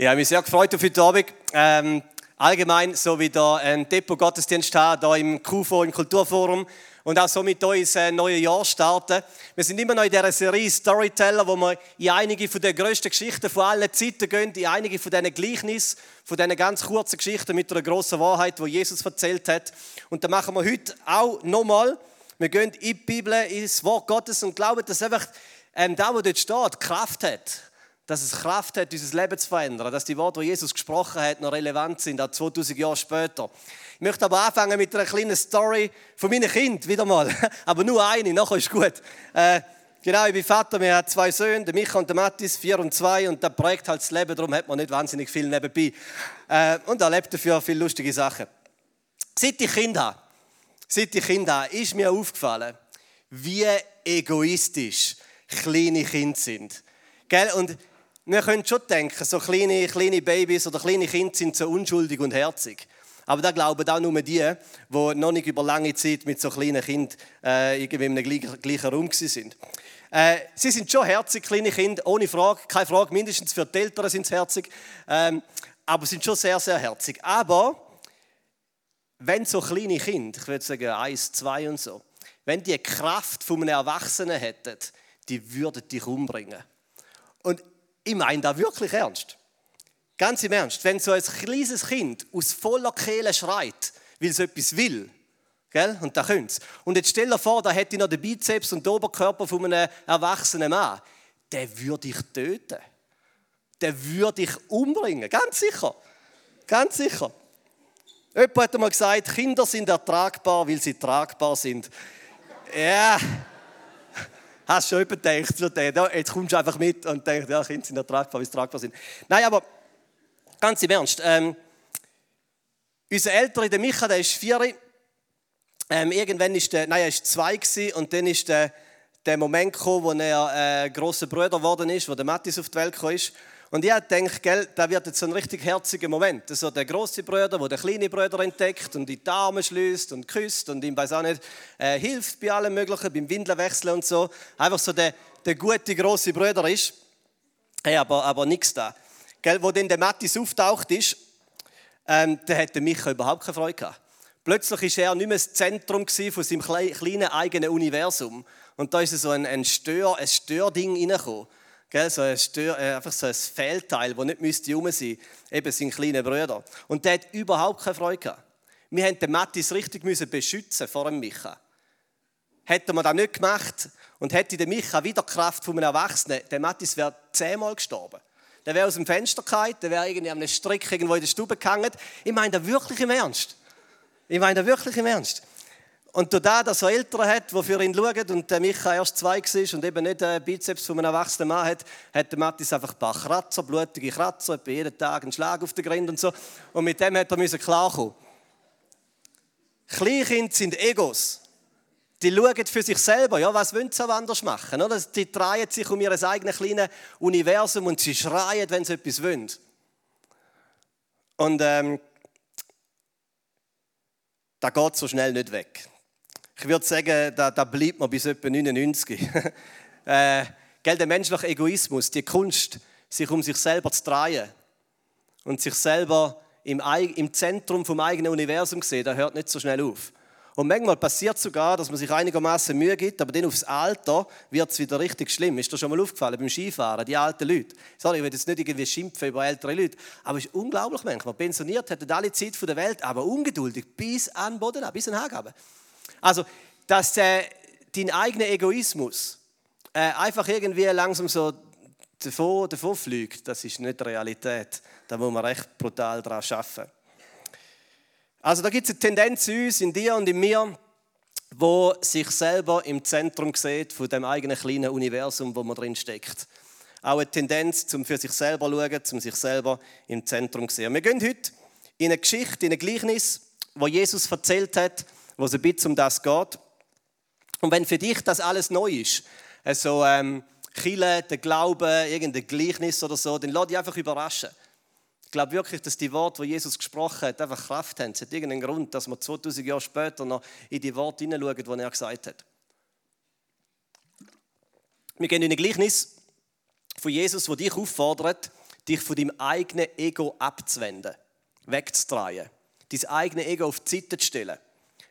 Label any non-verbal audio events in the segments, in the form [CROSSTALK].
Ich habe mich sehr gefreut auf heute Abend. Ähm, allgemein, so wie da ein Depot-Gottesdienst haben, hier im KUFO, im Kulturforum und auch so mit uns ein neues Jahr starten. Wir sind immer noch in dieser Serie Storyteller, wo wir in einige von den grössten Geschichten von allen Zeiten gehen, in einige von diesen Gleichnissen, von diesen ganz kurzen Geschichten mit einer grossen Wahrheit, die Jesus erzählt hat. Und das machen wir heute auch nochmal. Wir gehen in die Bibel, ins Wort Gottes und glauben, dass einfach ähm, da, wo dort steht, Kraft hat dass es Kraft hat, unser Leben zu verändern, dass die Worte, die Jesus gesprochen hat, noch relevant sind, auch 2000 Jahre später. Ich möchte aber anfangen mit einer kleinen Story von meinem Kind, wieder mal. [LAUGHS] aber nur eine, nachher ist gut. Äh, genau, ich bin Vater, wir haben zwei Söhne, der Micha und der Mathis, vier und zwei, und das prägt halt das Leben, darum hat man nicht wahnsinnig viel nebenbei. Äh, und er lebt dafür viele lustige Sachen. Seit ich Kind habe, seit ich Kind habe, ist mir aufgefallen, wie egoistisch kleine Kinder sind. Gell? Und wir können schon denken, so kleine, kleine Babys oder kleine Kinder sind so unschuldig und herzig. Aber da glauben auch nur die, die noch nicht über lange Zeit mit so kleinen Kindern äh, irgendwie in einem gleichen Raum sind. Äh, sie sind schon herzig, kleine Kinder, ohne Frage, keine Frage. Mindestens für die Eltern sind sie herzig. Ähm, aber sind schon sehr, sehr herzig. Aber wenn so kleine Kinder, ich würde sagen eins, zwei und so, wenn die Kraft von einem Erwachsenen hätten, die würden dich umbringen. Und ich meine das wirklich ernst. Ganz im Ernst. Wenn so ein kleines Kind aus voller Kehle schreit, weil es etwas will, gell? und da könnte es. Und jetzt stell dir vor, da hätte ich noch den Bizeps und den Oberkörper von einem erwachsenen Mann. Der würde ich töten. Der würde ich umbringen. Ganz sicher. Ganz sicher. Jemand hat einmal gesagt, Kinder sind ertragbar, weil sie tragbar sind. Ja. Hast schon überdenkt, so jetzt kommst du einfach mit und denkst, ja, Kinder sind ertragbar, wie sie tragbar sind. Nein, aber ganz im Ernst. Ähm, unser Ältere, der Micha, der ist vier. Ähm, irgendwann ist der, nein, er ist zwei gewesen, und dann ist der, der Moment gekommen, wo er äh, großer Bruder geworden ist, wo der Mattis auf die Welt gekommen ist. Und ich denke, gell, da wird jetzt so ein richtig herziger Moment. So der große Bruder, der den kleinen Bruder entdeckt und die Arme schließt und küsst und ihm weiß auch nicht, äh, hilft bei allem Möglichen, beim Windelwechseln und so. Einfach so der, der gute große Bruder ist. Hey, aber, aber nichts da. Gell, wo dann der Mattis auftaucht ist, ähm, der hat Micha überhaupt keine Freude gehabt. Plötzlich war er nicht mehr das Zentrum von seinem kleinen eigenen Universum. Und da ist so ein, ein, Stör, ein Störding reingekommen. Gell, so ein Stör, äh, einfach so ein Fehlteil, das nicht müsste rum sein eben sein kleiner Bruder. Und der hat überhaupt keine Freude gehabt. Wir mussten den Mattis richtig beschützen vor dem Micha. Hätte man das nicht gemacht und hätte der Micha wieder Kraft von einem Erwachsenen, der Mattis wäre zehnmal gestorben. Der wäre aus dem Fenster gefallen, der wäre irgendwie an einem Strick irgendwo in der Stube gehangen. Ich meine das wirklich im Ernst. Ich meine das wirklich im Ernst. Und da, dass er Eltern hat, die für ihn schauen und der Micha erst zwei war und eben nicht einen Bizeps von einem erwachsenen Mann hat, hat der Matthias einfach ein paar Kratzer, blutige Kratzer, etwa jeden Tag einen Schlag auf den Grind und so. Und mit dem hat er klarkommen. Kleinkinder sind Egos. Die schauen für sich selber, ja, was wollen sie anders machen? Oder? Die drehen sich um ihr eigenes kleines Universum und sie schreien, wenn sie etwas wollen. Und ähm, da geht so schnell nicht weg. Ich würde sagen, da, da bleibt man bis etwa 99. [LAUGHS] äh, gell, der menschliche Egoismus, die Kunst, sich um sich selber zu drehen und sich selber im, im Zentrum vom eigenen Universum sehen, da hört nicht so schnell auf. Und manchmal passiert sogar, dass man sich einigermaßen Mühe gibt, aber dann aufs Alter wird es wieder richtig schlimm. Ist dir schon mal aufgefallen beim Skifahren, die alten Leute? Sorry, ich will jetzt nicht irgendwie schimpfen über ältere Leute, aber es ist unglaublich manchmal. Pensioniert hätten alle Zeit der Welt, aber ungeduldig bis an den Boden, bis an Haken. Also, dass äh, dein eigener Egoismus äh, einfach irgendwie langsam so davon, davon fliegt, das ist nicht Realität. Da muss man recht brutal daran arbeiten. Also da gibt es eine Tendenz in uns, in dir und in mir, wo sich selber im Zentrum sieht von dem eigenen kleinen Universum, wo man drin steckt. Auch eine Tendenz, zum für sich selber zu schauen, zum sich selber im Zentrum zu sehen. Wir gehen heute in eine Geschichte, in ein Gleichnis, wo Jesus erzählt hat, wo es ein bisschen um das geht. Und wenn für dich das alles neu ist, also ähm, Chile, der Glaube, irgendein Gleichnis oder so, dann lass dich einfach überraschen. Ich glaube wirklich, dass die Worte, die Jesus gesprochen hat, einfach Kraft haben. Es hat irgendeinen Grund, dass wir 2000 Jahre später noch in die Worte hineinschauen, die er gesagt hat. Wir gehen in ein Gleichnis von Jesus, wo dich auffordert, dich von deinem eigenen Ego abzuwenden, wegzudrehen, dein eigenes Ego auf die Seite zu stellen.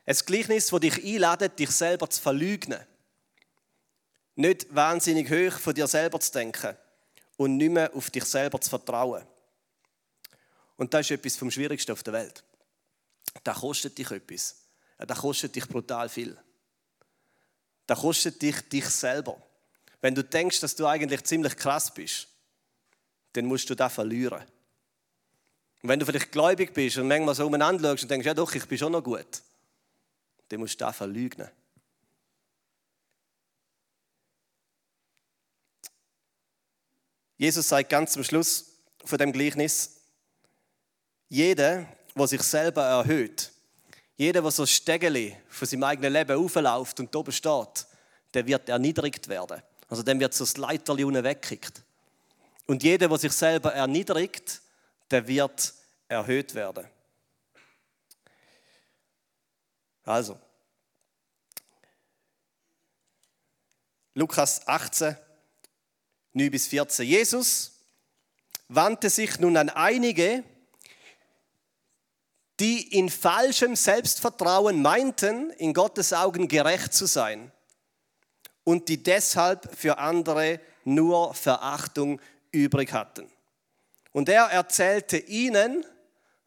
Ein Gleichnis, das dich einladet, dich selber zu verleugnen. Nicht wahnsinnig hoch von dir selber zu denken und nicht mehr auf dich selber zu vertrauen. Und das ist etwas vom Schwierigsten auf der Welt. Das kostet dich etwas. Das kostet dich brutal viel. Das kostet dich dich selber. Wenn du denkst, dass du eigentlich ziemlich krass bist, dann musst du das verlieren. Und wenn du vielleicht gläubig bist und manchmal so umeinander schaust und denkst, ja doch, ich bin schon noch gut, dann musst du das verleugnen. Jesus sagt ganz zum Schluss von dem Gleichnis, jeder, der sich selber erhöht, jeder, der so Stegeli von seinem eigenen Leben aufläuft und oben steht, der wird erniedrigt werden. Also dem wird so das Leiterli weggekickt. Und jeder, der sich selber erniedrigt, der wird erhöht werden. Also, Lukas 18, 9 bis 14. Jesus wandte sich nun an einige, die in falschem Selbstvertrauen meinten, in Gottes Augen gerecht zu sein und die deshalb für andere nur Verachtung übrig hatten. Und er erzählte ihnen,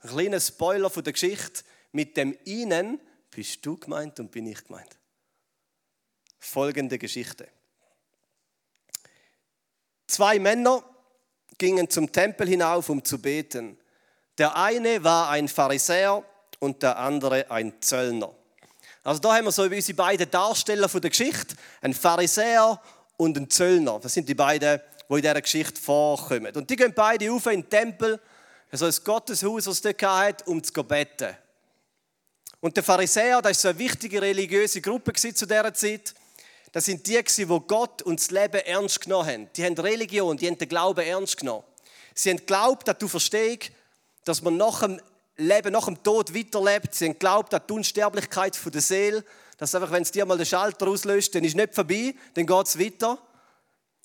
ein kleiner Spoiler von der Geschichte, mit dem ihnen bist du gemeint und bin ich gemeint. Folgende Geschichte. Zwei Männer gingen zum Tempel hinauf, um zu beten. Der eine war ein Pharisäer und der andere ein Zöllner. Also da haben wir so unsere beiden Darsteller von der Geschichte, ein Pharisäer und ein Zöllner. Das sind die beiden, die in dieser Geschichte vorkommen. Und die gehen beide auf in den Tempel, also ein Gotteshaus, das es dort hat, um zu beten. Und der Pharisäer, das war so eine wichtige religiöse Gruppe zu dieser Zeit. Das sind die, die Gott und das Leben ernst genommen haben. Die haben Religion, die haben den Glauben ernst genommen. Sie haben geglaubt, dass du verstehst, dass man nach dem Leben, nach dem Tod weiterlebt. Sie haben geglaubt, dass die Unsterblichkeit der Seele, dass einfach, wenn es dir mal den Schalter auslöst, dann ist es nicht vorbei, dann geht es weiter.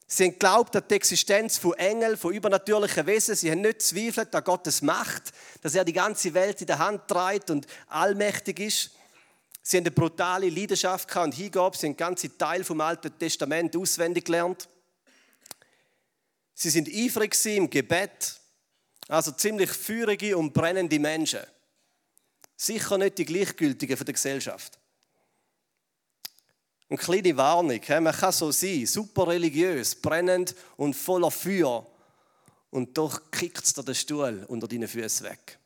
Sie haben geglaubt an die Existenz von Engeln, von übernatürlichen Wesen. Sie haben nicht zweifelt an Gottes Macht, dass er die ganze Welt in der Hand trägt und allmächtig ist. Sie haben eine brutale Leidenschaft und Hingabe. Sie haben ganze Teil vom Alten Testament auswendig gelernt. Sie sind eifrig im Gebet. Also ziemlich feurige und brennende Menschen. Sicher nicht die Gleichgültigen der Gesellschaft. Eine kleine Warnung, man kann so sein, super religiös, brennend und voller Feuer. Und doch kickt dir den Stuhl unter deinen Füßen weg.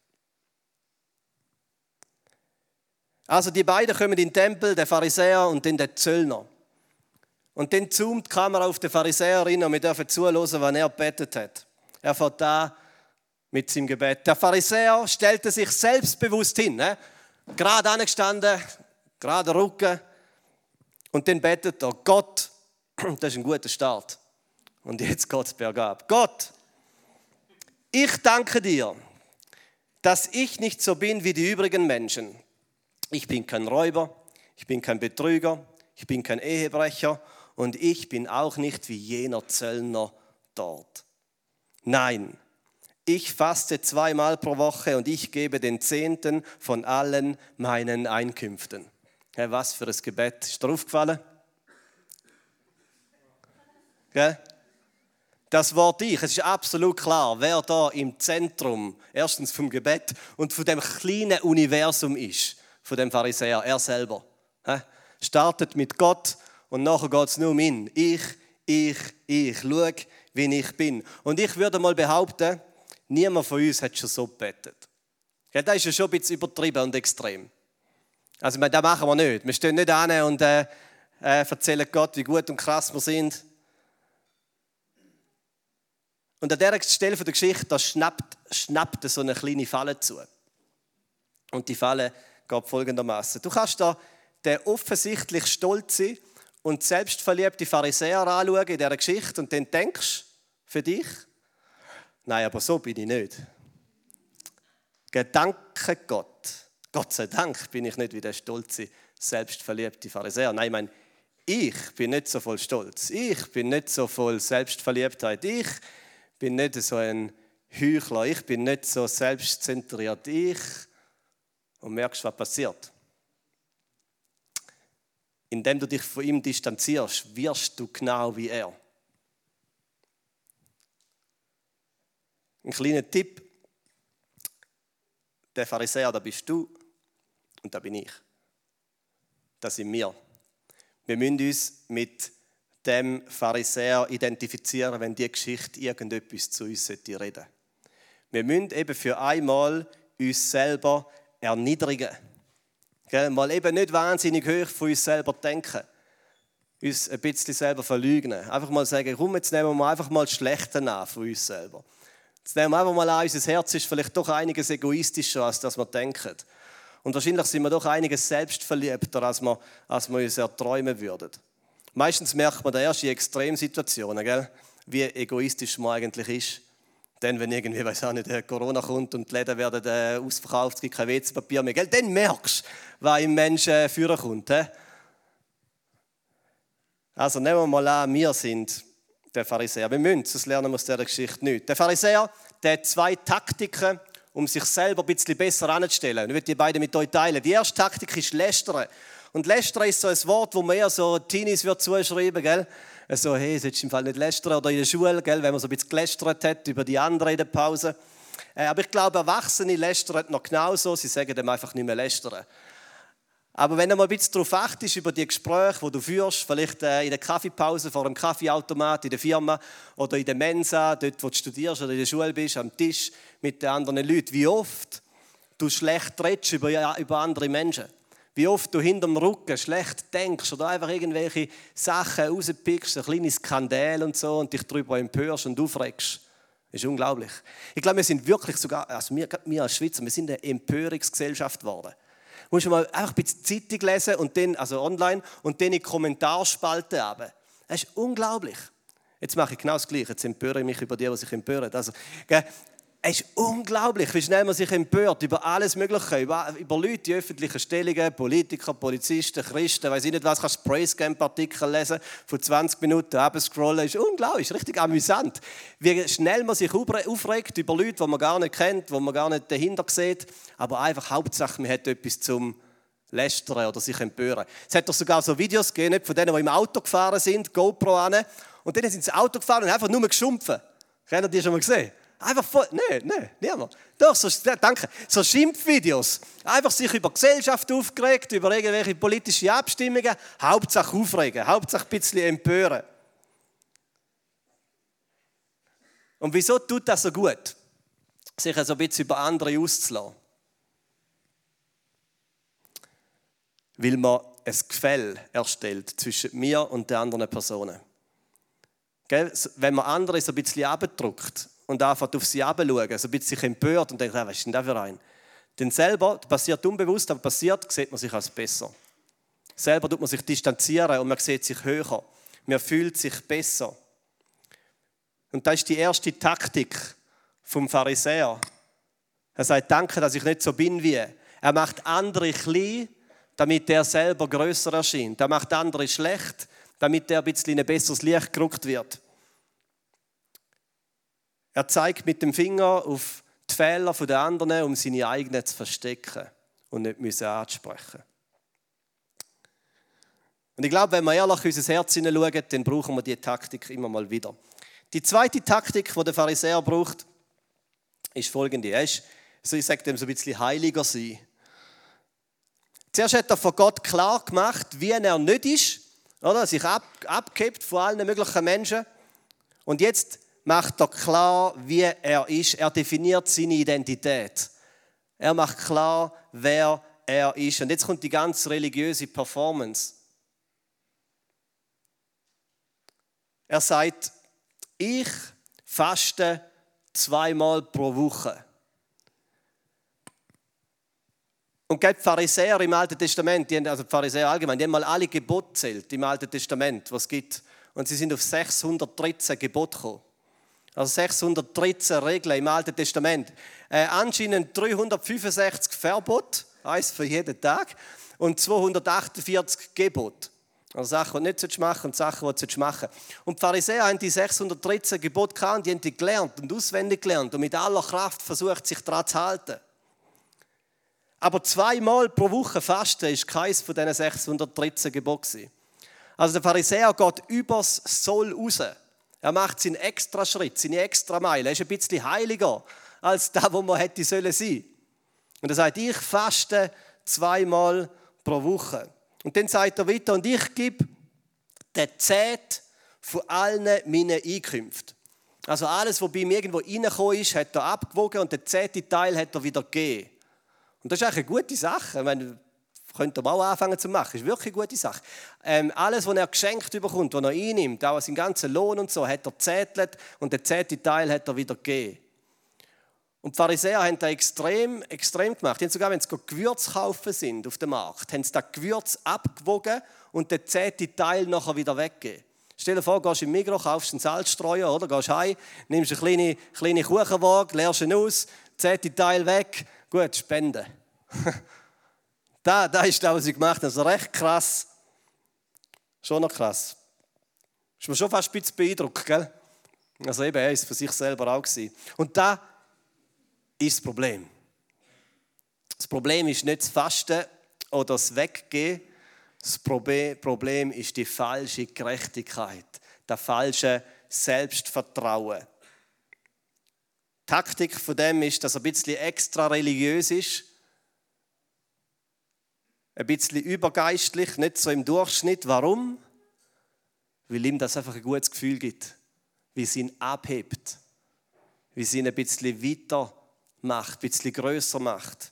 Also die beiden kommen in den Tempel, der Pharisäer und dann der Zöllner. Und dann zoomt die Kamera auf den Pharisäer rein und wir dürfen zuhören, wann er betet hat. Er fährt da mit seinem Gebet. Der Pharisäer stellte sich selbstbewusst hin, ne? gerade angestanden, gerade Rücken. Und dann betet er, Gott, [CLEARS THROAT] das ist ein guter Start. Und jetzt geht es bergab. Gott, ich danke dir, dass ich nicht so bin wie die übrigen Menschen. Ich bin kein Räuber, ich bin kein Betrüger, ich bin kein Ehebrecher und ich bin auch nicht wie jener Zöllner dort. Nein, ich faste zweimal pro Woche und ich gebe den Zehnten von allen meinen Einkünften. Ja, was für ein Gebet. Ist dir aufgefallen? Gell? Das Wort Ich, es ist absolut klar, wer da im Zentrum erstens vom Gebet und von dem kleinen Universum ist, von dem Pharisäer, er selber. Startet mit Gott und nachher geht es nur um ihn. Ich, ich, ich. Schau, wie ich bin. Und ich würde mal behaupten, Niemand von uns hat schon so gebetet. Ja, das ist ja schon ein bisschen übertrieben und extrem. Also, das machen wir nicht. Wir stehen nicht an und äh, äh, erzählen Gott, wie gut und krass wir sind. Und an dieser Stelle der Geschichte, da schnappt, schnappt so eine kleine Falle zu. Und die Falle geht folgendermaßen: Du kannst da den offensichtlich stolze und selbstverliebte Pharisäer anschauen in dieser Geschichte und dann denkst für dich, Nein, aber so bin ich nicht. Gedanke Gott. Gott sei Dank bin ich nicht wie der stolze, selbstverliebte Pharisäer. Nein, ich meine, ich bin nicht so voll Stolz. Ich bin nicht so voll Selbstverliebtheit. Ich bin nicht so ein Heuchler, ich bin nicht so selbstzentriert, ich. Und merkst, was passiert. Indem du dich von ihm distanzierst, wirst du genau wie er. Ein kleiner Tipp. Der Pharisäer, da bist du und da bin ich. Das sind wir. Wir müssen uns mit dem Pharisäer identifizieren, wenn die Geschichte irgendetwas zu uns reden sollte. Wir müssen eben für einmal uns selber erniedrigen. Mal eben nicht wahnsinnig hoch von uns selber denken. Uns ein bisschen selber verleugnen. Einfach mal sagen, komm, jetzt nehmen wir einfach mal das Schlechte an von uns selber. Jetzt nehmen wir einfach mal an, unser Herz ist vielleicht doch einiges egoistischer, als das wir denken. Und wahrscheinlich sind wir doch einiges selbstverliebter, als wir, als wir uns erträumen würden. Meistens merkt man da erst in Extremsituationen, gell, wie egoistisch man eigentlich ist. Dann, wenn irgendwie, weiß auch nicht, Corona kommt und die Läden werden äh, ausverkauft, es gibt kein WC-Papier mehr, gell, dann merkst du, was im Menschen äh, führen kommt. He? Also nehmen wir mal an, wir sind der Pharisäer. Wir müssen, sonst lernen wir aus dieser Geschichte nicht. Der Pharisäer, der hat zwei Taktiken, um sich selber ein bisschen besser anzustellen. Ich will die beiden mit euch teilen. Die erste Taktik ist Lästern. Und Lästern ist so ein Wort, wo man eher so Teenies wird zuschreiben, gell? So, hey, sollst du im Fall nicht lästern oder in der Schule, gell? Wenn man so ein bisschen gelästert hat über die anderen in der Pause. Äh, aber ich glaube, Erwachsene lästern noch genauso. Sie sagen dem einfach nicht mehr lästern. Aber wenn du mal ein bisschen darauf achtest, über die Gespräche, die du führst, vielleicht äh, in der Kaffeepause vor einem Kaffeeautomat in der Firma oder in der Mensa, dort wo du studierst oder in der Schule bist, am Tisch mit den anderen Leuten, wie oft du schlecht redest über, über andere Menschen. Wie oft du hinterm Rücken schlecht denkst oder einfach irgendwelche Sachen rauspickst, ein kleines Skandal und so und dich darüber empörst und aufregst. Das ist unglaublich. Ich glaube, wir sind wirklich sogar, also wir, wir als Schweizer, wir sind eine Empörungsgesellschaft geworden musst du mal einfach ein bisschen Zeitung lesen und dann, also online und dann in die Kommentarspalten haben. Das ist unglaublich. Jetzt mache ich genau das Gleiche. Jetzt empöre ich mich über die, die sich empören. Also, es ist unglaublich, wie schnell man sich empört über alles Mögliche, über, über Leute in öffentlichen Stellungen, Politiker, Polizisten, Christen, weiß ich nicht was, kannst Praise Camp Artikel lesen, von 20 Minuten abscrollen, ist unglaublich, ist richtig amüsant. Wie schnell man sich aufregt über Leute, die man gar nicht kennt, die man gar nicht dahinter sieht, aber einfach Hauptsache, man hat etwas zum Lästern oder sich empören. Es hat doch sogar so Videos gegeben, von denen, die im Auto gefahren sind, GoPro an, und dann sind sie ins Auto gefahren und einfach nur geschumpfen. Habt ihr die schon mal gesehen? Einfach voll, nein, nein, niemand. Doch, so, danke. So Schimpfvideos. Einfach sich über Gesellschaft aufgeregt, über irgendwelche politische Abstimmungen. Hauptsache aufregen, Hauptsache ein bisschen empören. Und wieso tut das so gut? Sich so ein bisschen über andere auszulassen. Weil man ein Gefäll erstellt zwischen mir und den anderen Personen. Wenn man andere so ein bisschen abdruckt und anfängt auf sie herabzuschauen, so ein bisschen sich empört und denkt, was ist denn das für ein? Denn selber, das passiert unbewusst, aber passiert, sieht man sich als besser. Selber tut man sich distanzieren und man sieht sich höher. Man fühlt sich besser. Und das ist die erste Taktik vom Pharisäer. Er sagt, danke, dass ich nicht so bin wie. Er macht andere klein, damit er selber größer erscheint. Er macht andere schlecht, damit er ein bisschen in ein besseres Licht gerückt wird. Er zeigt mit dem Finger auf die Fehler der anderen, um seine eigenen zu verstecken und nicht müssen anzusprechen. Und ich glaube, wenn wir ehrlich in unser Herz hineinschauen, dann brauchen wir diese Taktik immer mal wieder. Die zweite Taktik, die der Pharisäer braucht, ist folgende. Er ist, so ich sage dem so ein bisschen heiliger sein. Zuerst hat er von Gott klar gemacht, wie er nicht ist, oder? sich ab, abgibt von allen möglichen Menschen. Und jetzt macht er klar, wie er ist. Er definiert seine Identität. Er macht klar, wer er ist. Und jetzt kommt die ganz religiöse Performance. Er sagt, ich faste zweimal pro Woche. Und die Pharisäer im Alten Testament, also die Pharisäer allgemein, die haben mal alle Gebote zählt im Alten Testament, was es gibt. Und sie sind auf 613 Gebote gekommen. Also 613 Regeln im Alten Testament. Äh, anscheinend 365 Verbot, eins für jeden Tag, und 248 Gebot. Also Sachen, die nicht machen und Sachen, die du machen Und die Pharisäer haben die 613 Gebote gehabt, die haben die gelernt und auswendig gelernt und mit aller Kraft versucht, sich daran zu halten. Aber zweimal pro Woche fasten ist keines von diesen 613 Geboten. Also der Pharisäer geht übers Soll raus. Er macht seinen extra Schritt, seine extra Meile. Er ist ein bisschen heiliger als da, wo man hätte sollen sein. Und er sagt, ich faste zweimal pro Woche. Und dann sagt er weiter, und ich gebe den Zehnt von allen meinen Einkünften. Also alles, was bei mir irgendwo reingekommen ist, hat er abgewogen und den zehnten Teil hat er wieder gegeben. Und das ist eigentlich eine gute Sache. Ich meine, könnte er auch anfangen zu machen. Ist wirklich eine gute Sache. Ähm, alles, was er geschenkt bekommt, was er einnimmt, auch seinen ganzen Lohn und so, hat er zettelt und den zehnten Teil hat er wieder gegeben. Und die Pharisäer haben das extrem, extrem gemacht. Die haben sogar, wenn sie Gewürz kaufen sind auf dem Markt, haben sie das Gewürz abgewogen und den zehnten Teil nachher wieder weggegeben. Stell dir vor, gehst im Mikro, kaufst einen Salzstreuer, oder? Gehst heim, nimmst eine kleine, kleine Kuchenwaage, leerst ihn aus, zehnten Teil weg, gut, spenden. [LAUGHS] da, da ist das, was ich gemacht habe. Also recht krass. Schon noch krass. Ist mir schon fast ein bisschen beeindruckt, gell? Also eben, er es für sich selber auch. Gewesen. Und da ist das Problem. Das Problem ist nicht das Fasten oder das Weggehen. Das Problem ist die falsche Gerechtigkeit, das falsche Selbstvertrauen. Die Taktik von dem ist, dass er ein bisschen extra religiös ist, ein bisschen übergeistlich, nicht so im Durchschnitt. Warum? Weil ihm das einfach ein gutes Gefühl gibt, wie es ihn abhebt, wie es ihn ein bisschen weiter macht, ein bisschen größer macht.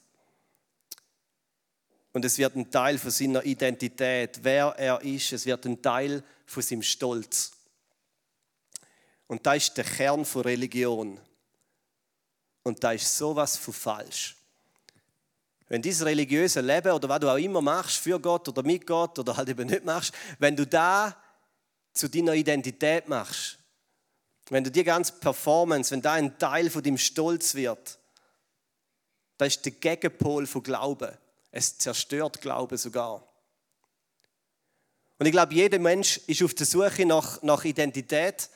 Und es wird ein Teil von seiner Identität, wer er ist. Es wird ein Teil von seinem Stolz. Und da ist der Kern von Religion. Und da ist sowas von falsch. Wenn dieses religiöse Leben oder was du auch immer machst, für Gott oder mit Gott oder halt eben nicht machst, wenn du da zu deiner Identität machst, wenn du die ganze Performance, wenn da ein Teil von deinem Stolz wird, das ist der Gegenpol von Glauben. Es zerstört Glauben sogar. Und ich glaube, jeder Mensch ist auf der Suche nach, nach Identität.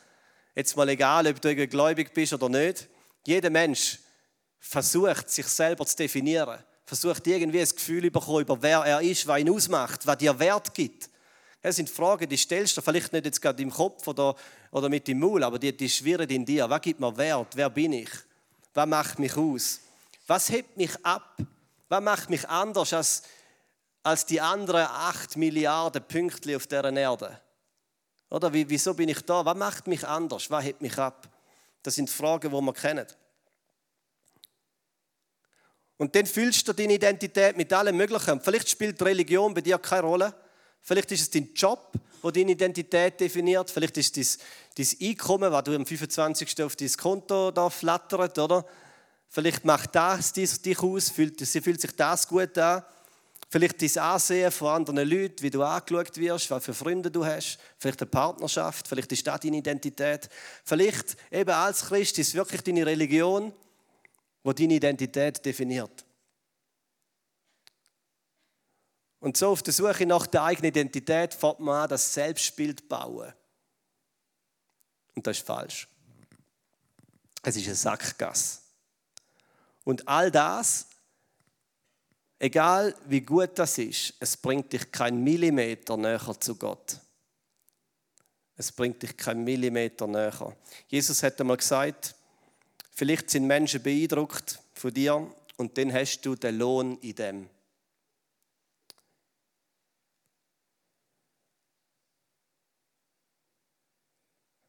Jetzt mal egal, ob du gläubig bist oder nicht. Jeder Mensch versucht, sich selber zu definieren. Versucht irgendwie ein Gefühl zu bekommen, über wer er ist, was ihn ausmacht, was dir Wert gibt. Das sind Fragen, die stellst du vielleicht nicht jetzt gerade im Kopf oder, oder mit dem Maul, aber die, die schwirren in dir. Was gibt mir Wert? Wer bin ich? Was macht mich aus? Was hebt mich ab? Was macht mich anders als, als die anderen acht Milliarden Pünktchen auf dieser Erde? Oder wieso bin ich da? Was macht mich anders? Was hebt mich ab? Das sind Fragen, die wir kennen. Und dann fühlst du deine Identität mit allem Möglichen. Vielleicht spielt Religion bei dir keine Rolle. Vielleicht ist es dein Job, der deine Identität definiert. Vielleicht ist es dein, dein Einkommen, das du am 25. auf dein Konto da flattert, oder? Vielleicht macht das dich aus, fühlt, sie fühlt sich das gut an. Vielleicht dein Ansehen von anderen Leuten, wie du angeschaut wirst, was für Freunde du hast. Vielleicht eine Partnerschaft, vielleicht ist das deine Identität. Vielleicht eben als Christ ist wirklich deine Religion, die deine Identität definiert. Und so auf der Suche nach der eigenen Identität fängt man an, das Selbstbild bauen. Und das ist falsch. Es ist eine Sackgasse. Und all das, egal wie gut das ist, es bringt dich keinen Millimeter näher zu Gott. Es bringt dich keinen Millimeter näher. Jesus hat einmal gesagt, vielleicht sind Menschen beeindruckt von dir und dann hast du den Lohn in dem.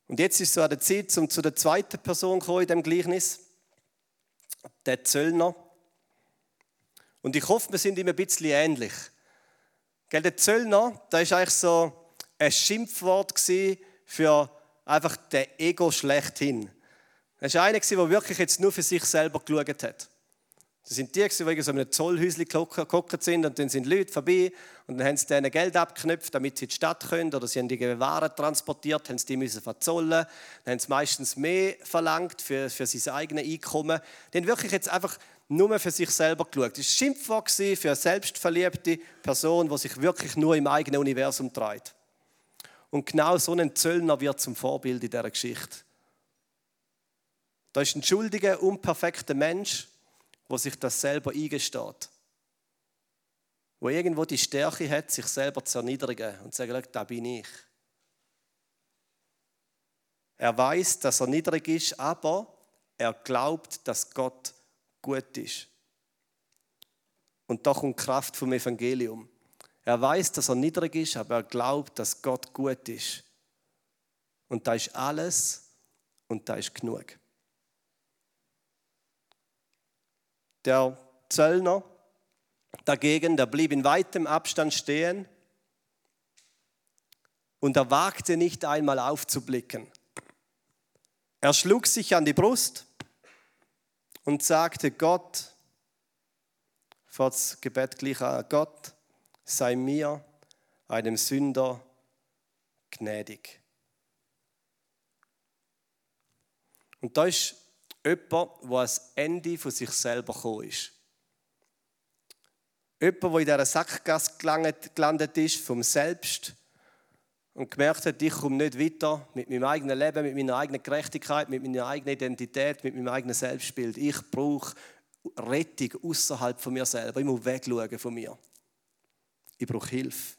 Und jetzt ist so an der Zeit, um zu der zweiten Person zu kommen in dem Gleichnis der Zöllner. Und ich hoffe, wir sind ihm ein bisschen ähnlich. Gell, der Zöllner, da ist eigentlich so ein Schimpfwort für einfach den Ego schlechthin. Er war einer, der wirklich jetzt nur für sich selber geschaut hat. Das sind die, die so in einem Zollhäuschen gehockt sind und dann sind Leute vorbei und dann haben sie denen Geld abgeknüpft, damit sie in die Stadt können oder sie haben die Waren transportiert, haben sie die müssen verzollen, dann haben sie meistens mehr verlangt für, für sein eigenes Einkommen. Die haben wirklich jetzt einfach nur für sich selber geschaut. Das war ein Schimpfwort für eine selbstverliebte Person, die sich wirklich nur im eigenen Universum treibt. Und genau so ein Zöllner wird zum Vorbild in dieser Geschichte. Da ist ein schuldiger, unperfekter Mensch, wo sich das selber eingesteht. Wo irgendwo die Stärke hat, sich selber zu erniedrigen und zu sagen, da bin ich. Er weiß, dass er niedrig ist, aber er glaubt, dass Gott gut ist. Und da kommt Kraft vom Evangelium. Er weiß, dass er niedrig ist, aber er glaubt, dass Gott gut ist. Und da ist alles und da ist genug. Der Zöllner dagegen, der blieb in weitem Abstand stehen und er wagte nicht einmal aufzublicken. Er schlug sich an die Brust und sagte Gott, vor das Gebet gleich an Gott, sei mir, einem Sünder, gnädig. Und da ist jemand, der ans Ende von sich selber gekommen ist. Jemand, der in dieser Sackgasse gelandet ist, vom Selbst und gemerkt hat, ich komme nicht weiter mit meinem eigenen Leben, mit meiner eigenen Gerechtigkeit, mit meiner eigenen Identität, mit meinem eigenen Selbstbild. Ich brauche Rettung außerhalb von mir selber. Ich muss wegschauen von mir. Ich brauche Hilfe.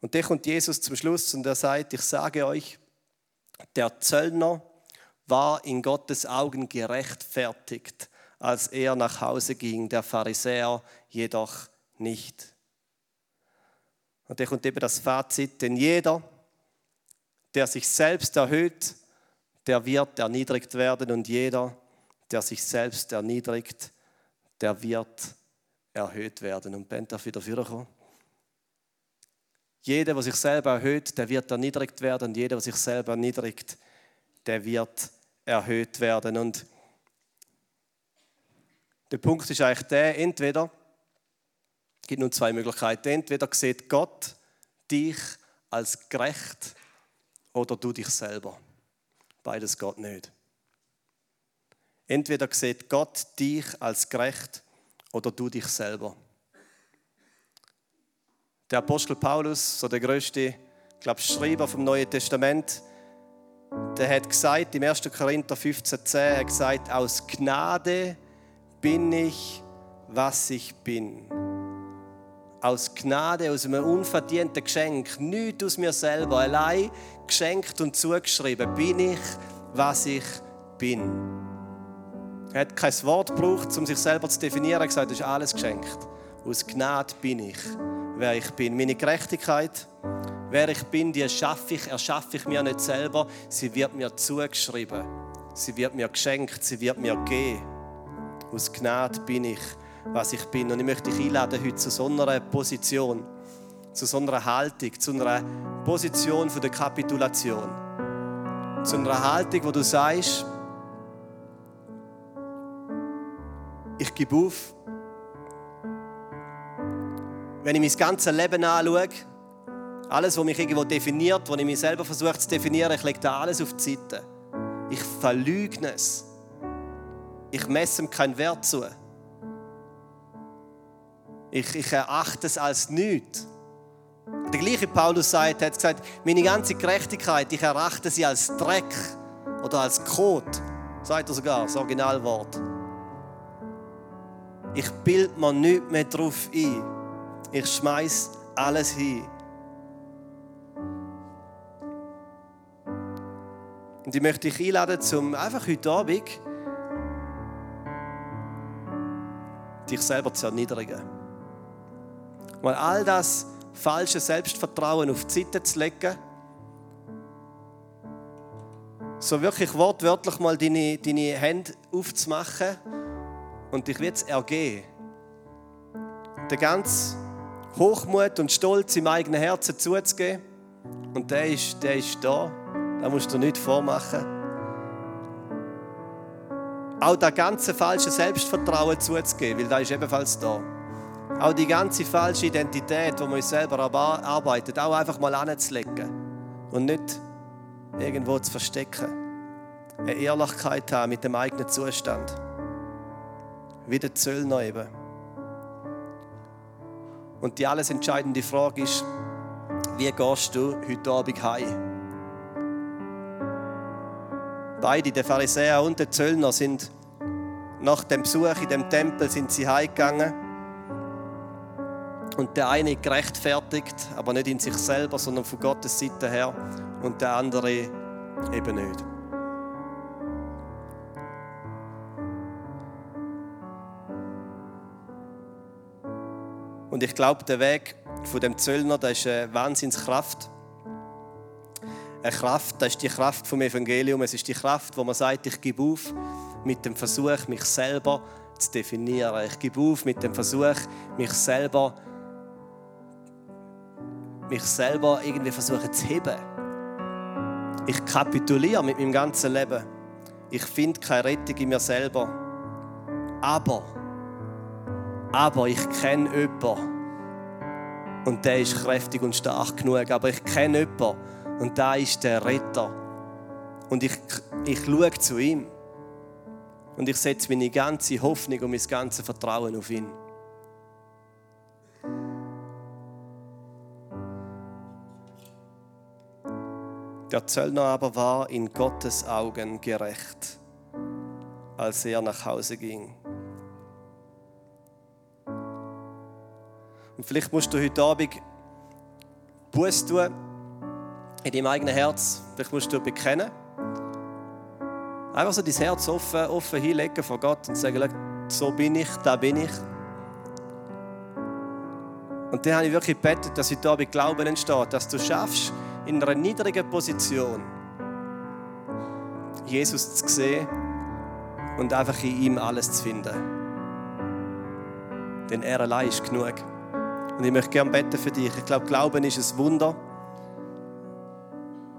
Und dann kommt Jesus zum Schluss und er sagt, ich sage euch, der Zöllner war in Gottes Augen gerechtfertigt, als er nach Hause ging, der Pharisäer jedoch nicht. Und dann kommt eben das Fazit, denn jeder, der sich selbst erhöht, der wird erniedrigt werden und jeder, der sich selbst erniedrigt, der wird erhöht werden. Und Ben darf wieder vorkommen. Jeder, der sich selber erhöht, der wird erniedrigt werden und jeder, der sich selber erniedrigt, der wird erhöht werden. Und der Punkt ist eigentlich der, entweder es gibt nur zwei Möglichkeiten. Entweder sieht Gott dich als gerecht oder du dich selber. Beides geht nicht. Entweder sieht Gott dich als gerecht oder du dich selber. Der Apostel Paulus, so der größte, glaube Schreiber vom Neuen Testament, der hat gesagt im 1. Korinther 15,10 hat gesagt, aus Gnade bin ich, was ich bin aus Gnade, aus einem unverdienten Geschenk, nichts aus mir selber, allein geschenkt und zugeschrieben, bin ich, was ich bin. Er hat kein Wort gebraucht, um sich selber zu definieren. Er hat gesagt, das ist alles geschenkt. Aus Gnade bin ich, wer ich bin. Meine Gerechtigkeit, wer ich bin, die erschaffe ich, erschaffe ich mir nicht selber. Sie wird mir zugeschrieben. Sie wird mir geschenkt, sie wird mir gegeben. Aus Gnade bin ich, was ich bin. Und ich möchte dich einladen heute zu so einer Position, zu so einer Haltung, zu einer Position der Kapitulation. Zu einer Haltung, wo du sagst, ich gebe auf. Wenn ich mein ganzes Leben anschaue, alles, was mich irgendwo definiert, was ich mich selber versuche zu definieren, ich lege da alles auf die Seite. Ich verlügne es. Ich messe ihm keinen Wert zu. Ich, ich erachte es als nichts. Der gleiche Paulus sagt, hat gesagt, meine ganze Gerechtigkeit, ich erachte sie als Dreck oder als Kot. Sagt er sogar, das Originalwort. Ich bild mir nichts mehr drauf ein. Ich schmeiß alles hin. Und ich möchte dich einladen, zum einfach heute Abend dich selber zu erniedrigen. Mal all das falsche Selbstvertrauen auf die Seite zu legen. So wirklich wortwörtlich mal deine, deine Hände aufzumachen und dich wird ergehen. Der ganz Hochmut und Stolz im eigenen Herzen zuzugeben. Und der ist, der ist da. Da musst du nicht vormachen. Auch das ganze falsche Selbstvertrauen zuzugeben, weil da ist ebenfalls da. Auch die ganze falsche Identität, die man uns selber arbeitet, auch einfach mal anzulegen und nicht irgendwo zu verstecken. Eine Ehrlichkeit haben mit dem eigenen Zustand. Wie der Zöllner eben. Und die alles entscheidende Frage ist, Wie gehst du heute Abend heim? Beide, der Pharisäer und der Zöllner, sind nach dem Besuch in dem Tempel sind sie heimgegangen. Und der eine gerechtfertigt, aber nicht in sich selber, sondern von Gottes Seite her. Und der andere eben nicht. Und ich glaube, der Weg von dem Zöllner, das ist eine Wahnsinnskraft eine Kraft, das ist die Kraft vom Evangelium. Es ist die Kraft, wo man sagt, ich gebe auf mit dem Versuch, mich selber zu definieren. Ich gebe auf mit dem Versuch, mich selber, mich selber irgendwie versuchen zu heben. Ich kapituliere mit meinem ganzen Leben. Ich finde keine Rettung in mir selber. Aber, aber ich kenne jemanden. Und der ist kräftig und stark genug. Aber ich kenne jemanden, und da ist der Retter. Und ich, ich schaue zu ihm. Und ich setze meine ganze Hoffnung und mein ganzes Vertrauen auf ihn. Der Zöllner aber war in Gottes Augen gerecht, als er nach Hause ging. Und vielleicht musst du heute Abend Buß tun in deinem eigenen Herz. Vielleicht musst du bekennen. Einfach so dein Herz offen, offen hinlegen vor Gott und sagen, so bin ich, da bin ich. Und dann habe ich wirklich gebetet, dass heute Abend Glauben entsteht, dass du schaffst, in einer niedrigen Position Jesus zu sehen und einfach in ihm alles zu finden. Denn er allein ist genug. Und ich möchte gerne beten für dich. Ich glaube, Glauben ist ein Wunder.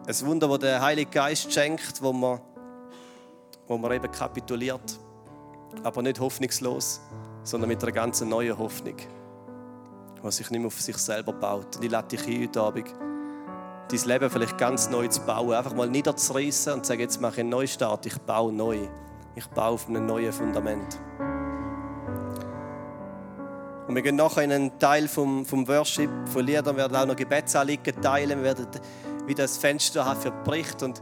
Ein Wunder, das der Heilige Geist schenkt, wo man, wo man eben kapituliert. Aber nicht hoffnungslos, sondern mit einer ganz neuen Hoffnung, die sich nicht mehr auf sich selber baut. Und ich lade dich ein, heute Abend, dein Leben vielleicht ganz neu zu bauen. Einfach mal niederzureißen und zu sagen, jetzt mache ich einen Neustart. Ich baue neu. Ich baue auf einem neuen Fundament. Und wir gehen nachher in einen Teil vom, vom Worship, von Liedern, wir werden auch noch Gebetsanliegen teilen. Wir werden wie das Fenster für Bericht und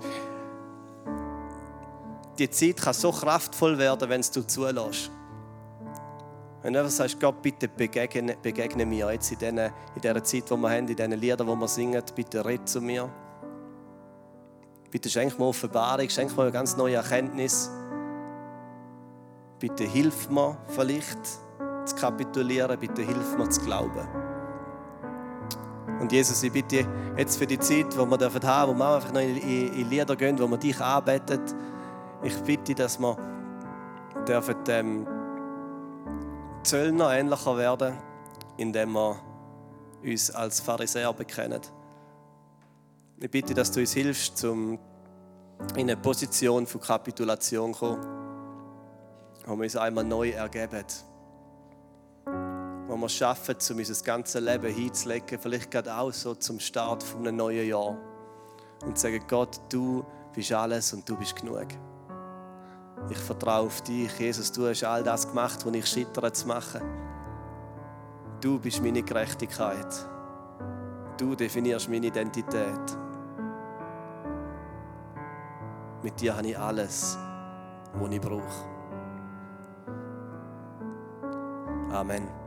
die Zeit kann so kraftvoll werden, wenn du zulässt. Wenn du einfach sagst, Gott, bitte begegne, begegne mir jetzt in, den, in dieser Zeit, die wir haben, in diesen Liedern, die wir singen, bitte red zu mir. Bitte schenk mir Offenbarung, schenk mir eine ganz neue Erkenntnis. Bitte hilf mir vielleicht zu kapitulieren, bitte hilf mir zu glauben. Und Jesus, ich bitte jetzt für die Zeit, wo wir haben dürfen wo wir einfach noch in, in Lieder gehen, wo wir dich anbeten, ich bitte, dass wir dürfen ähm, Zöllner ähnlicher werden, indem wir uns als Pharisäer bekennen. Ich bitte, dass du uns hilfst, um in eine Position von Kapitulation zu kommen, wo wir uns einmal neu ergeben wo wir schaffen, um unser ganzes Leben hinzulegen, vielleicht gerade auch so zum Start von einem neuen Jahr. Und sagen, Gott, du bist alles und du bist genug. Ich vertraue auf dich, Jesus, du hast all das gemacht, was ich schittere zu machen. Du bist meine Gerechtigkeit. Du definierst meine Identität. Mit dir habe ich alles, was ich brauche. Amen.